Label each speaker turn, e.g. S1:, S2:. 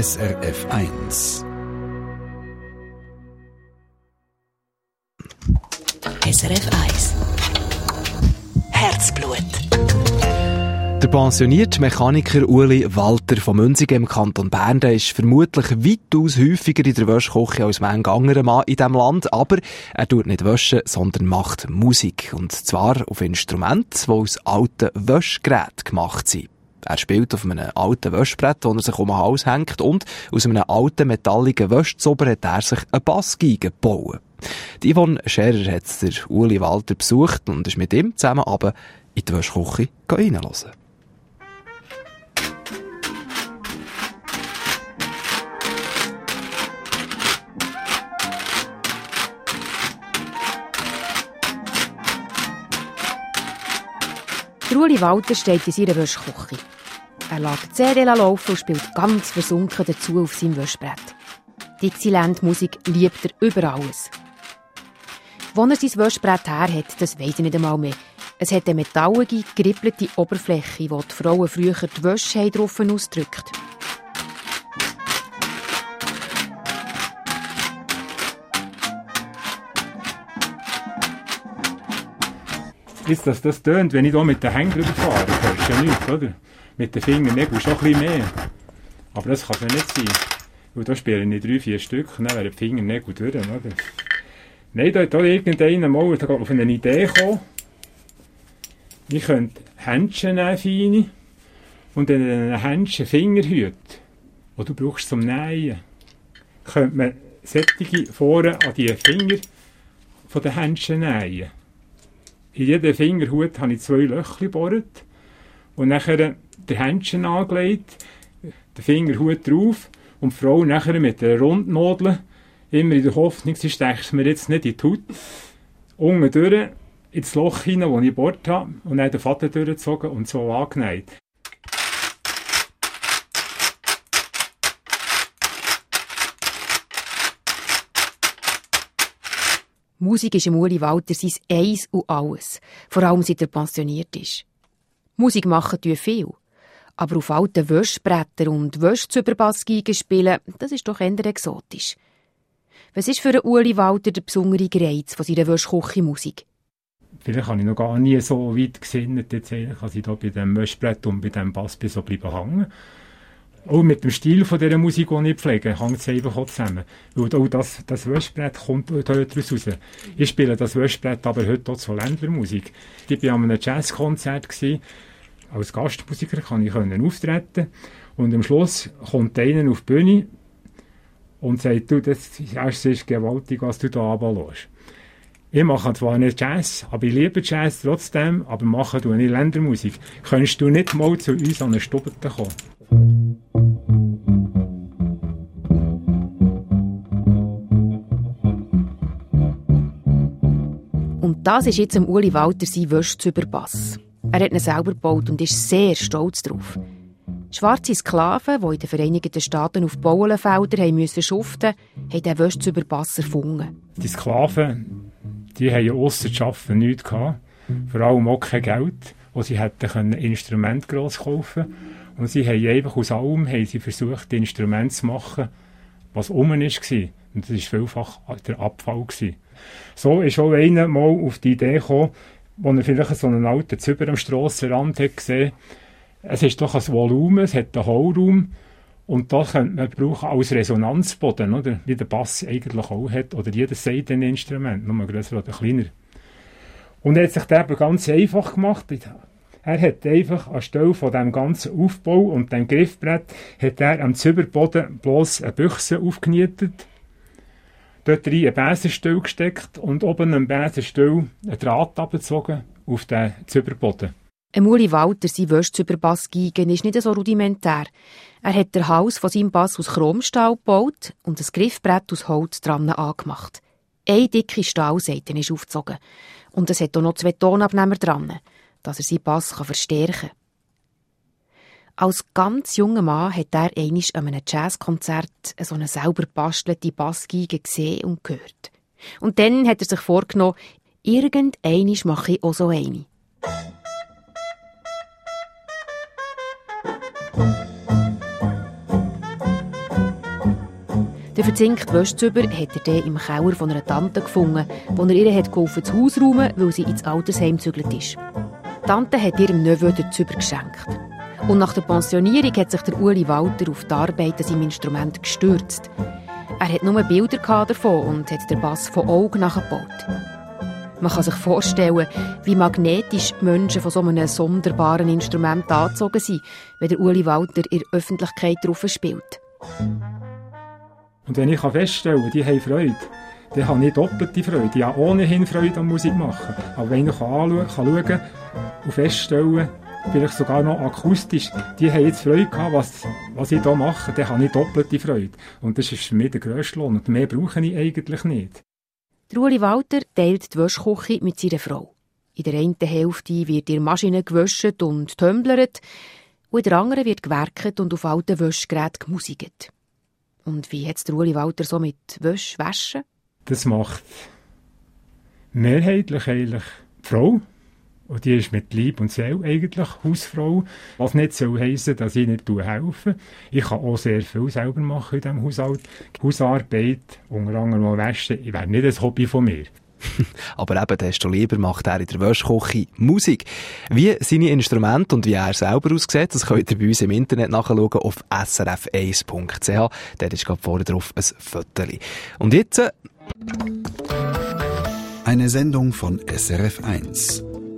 S1: SRF 1.
S2: SRF 1 Herzblut
S3: der pensionierte Mechaniker Uli Walter von Münzigen im Kanton Bern, der ist vermutlich weitaus häufiger in der Wäschküche als manch anderer Mann in diesem Land, aber er tut nicht waschen, sondern macht Musik. Und zwar auf Instrumenten, die aus alten Wäschgeräten gemacht sind. Er spielt auf einem alten Wäschbrett, das er sich um den Hals hängt und aus einem alten metalligen Wäschzauber hat er sich eine Bassgeige gebaut. Die Yvonne Scherer hat der Uli Walter besucht und ist mit ihm zusammen aber in die Wäschküche
S4: Uli Walter steht in seiner Wäschküche. Er lässt die CD laufen und spielt ganz versunken dazu auf seinem Wäschbrett. Dixieland-Musik liebt er über alles. Wo er sein Wäschbrett her hat, das weiss ich nicht einmal mehr. Es hat eine metallige, gerippelte Oberfläche, wo die Frauen früher die Wäsche drauf ausdrückt.
S5: Jetzt, dass das tönt, wenn ich hier mit den Händen drüber fahre, hörst du ja nichts, oder? Mit den Fingernägeln schon ein bisschen mehr. Aber das kann ja nicht sein. Weil da spielen ich drei, vier Stück, dann wären die Fingernägel durch, oder? Nein, da hat da irgendeiner mal auf eine Idee gekommen. Ich könnte Händchen nehmen, feine, und in einen Händchen Fingerhüte, die du brauchst zum Nähen, könnte man sättige vorne an die Finger von den Händchen nähen. In jeden Fingerhut habe ich zwei Löcher gebohrt und nachher der Händchen angelegt, den Fingerhut drauf und die Frau nachher mit der Rundnadel, immer in der Hoffnung, sie steckt mir jetzt nicht in die Haut, unten durch ins Loch hinein, das ich gebohrt habe, und dann den Faden durchgezogen und so angenäht.
S4: Musik ist im Uli Walter sein Eins und Alles. Vor allem seit er pensioniert ist. Musik machen tun viel. Aber auf alten Wäschbrettern und Wäschzüberbassgeigen spielen, das ist doch eher exotisch. Was ist für Uli Walter der besondere Reiz von seiner Wäschküche-Musik?
S5: Vielleicht habe ich noch gar nie so weit gesehen, jetzt dass ich da bei dem Wäschbrett und bei dem Bass so bleiben hängen. Auch mit dem Stil von dieser Musik, die ich pflege, hängt es einfach auch zusammen. Weil auch das, das Wäschbrett kommt daraus raus. Ich spiele das Wäschbrett aber heute auch zur Ländlermusik. Ich war an einem Jazzkonzert. Als Gastmusiker kann ich auftreten. Und am Schluss kommt einer auf die Bühne und sagt, du, das ist gewaltig, was du da runterlässt. Ich mache zwar nicht Jazz, aber ich liebe Jazz trotzdem, aber mache du nicht Ländermusik. Könntest du nicht mal zu uns an eine Stube kommen?
S4: Das ist jetzt Uli Walter sein Wäschzüberpass. Er hat ihn selber gebaut und ist sehr stolz darauf. Schwarze Sklaven, die in den Vereinigten Staaten auf Bauernfeldern müssen schuften haben den Wäschzüberpass erfunden.
S5: Die Sklaven, die haben ja ausser Arbeiten nichts gehabt. Vor allem auch kein Geld, wo sie hätten Instrumente gross kaufen können. Und sie haben einfach aus allem haben sie versucht, Instrumente zu machen, was um war. Und das war vielfach der Abfall. Gewesen. So ist auch einer mal auf die Idee gekommen, wo er vielleicht so einen alten Züber am Strassenrand hat. Es ist doch ein Volumen, es hat einen Hohlraum. Und das könnte man brauchen als Resonanzboden, oder? Wie der Bass eigentlich auch hat, oder jedes Seiteninstrument, nur größer oder kleiner. Und er hat sich das ganz einfach gemacht. Er hat einfach anstelle von dem ganzen Aufbau und dem Griffbrett, hat er am Züberboden bloß eine Büchse aufgenietet dort rein einen Besenstuhl gesteckt und oben am Besenstuhl einen Draht abgezogen auf den Züberboden.
S4: Muli Walter, sein Wäschzüberbassgeigen, ist nicht so rudimentär. Er hat den Hals von seinem Bass aus Chromstahl gebaut und das Griffbrett aus Holz dran angemacht. Eine dicke Stahlseite ist aufgezogen. Und es hat auch noch zwei Tonabnehmer dran, dass er seinen Bass verstärken kann. Als ganz junger Mann hat er einmal an einem Jazzkonzert so eine selber bastelte Bassgeige gesehen und gehört. Und dann hat er sich vorgenommen, irgendeinisch mache ich auch so eine. verzinkt Wäschzüber hat er den im Keller von einer Tante gefunden, wo er ihr hat das Haus räumen, weil sie ins Altersheim gezügelt ist. Die Tante hat ihrem Neveu den Züber geschenkt. Und nach der Pensionierung hat sich der Uli Walter auf die Arbeit an seinem Instrument gestürzt. Er hat nur Bilder davon und hat den Bass von Augen nachgebaut. Man kann sich vorstellen, wie magnetisch Menschen von so einem sonderbaren Instrument angezogen sind, wenn der Uli Walter in der Öffentlichkeit drauf spielt.
S5: Und wenn ich feststellen kann, die haben Freude, dann habe ich doppelte Freude. Ich habe ohnehin Freude an Musik machen. Aber wenn ich anschauen kann, und feststellen, vielleicht sogar noch akustisch, die haben jetzt Freude gehabt, was, was ich hier mache, dann habe ich doppelte Freude. Und das ist für mich der grösste Lohn. Und mehr brauche ich eigentlich nicht.
S4: Der Uli Walter teilt die Wäschküche mit seiner Frau. In der einen Hälfte wird ihre Maschine gewäscht und tömblert, und in der anderen wird gewerkt und auf alten Wäschgeräten gemusiket. Und wie hat der Uli Walter so mit Wäsch waschen?
S5: Das macht mehrheitlich eigentlich die Frau. Und die ist mit Lieb und Seele eigentlich Hausfrau. Was nicht soll heissen, dass ich nicht helfe. Ich kann auch sehr viel selber machen in diesem Haushalt. Hausarbeit, unter anderem mal waschen, wäre nicht ein Hobby von mir.
S3: Aber eben, desto lieber macht er in der Wäschküche Musik. Wie seine Instrumente und wie er selber aussieht, das könnt ihr bei uns im Internet nachschauen auf srf1.ch. Dort ist gerade vorne drauf ein Foto. Und jetzt... Äh
S1: Eine Sendung von SRF1.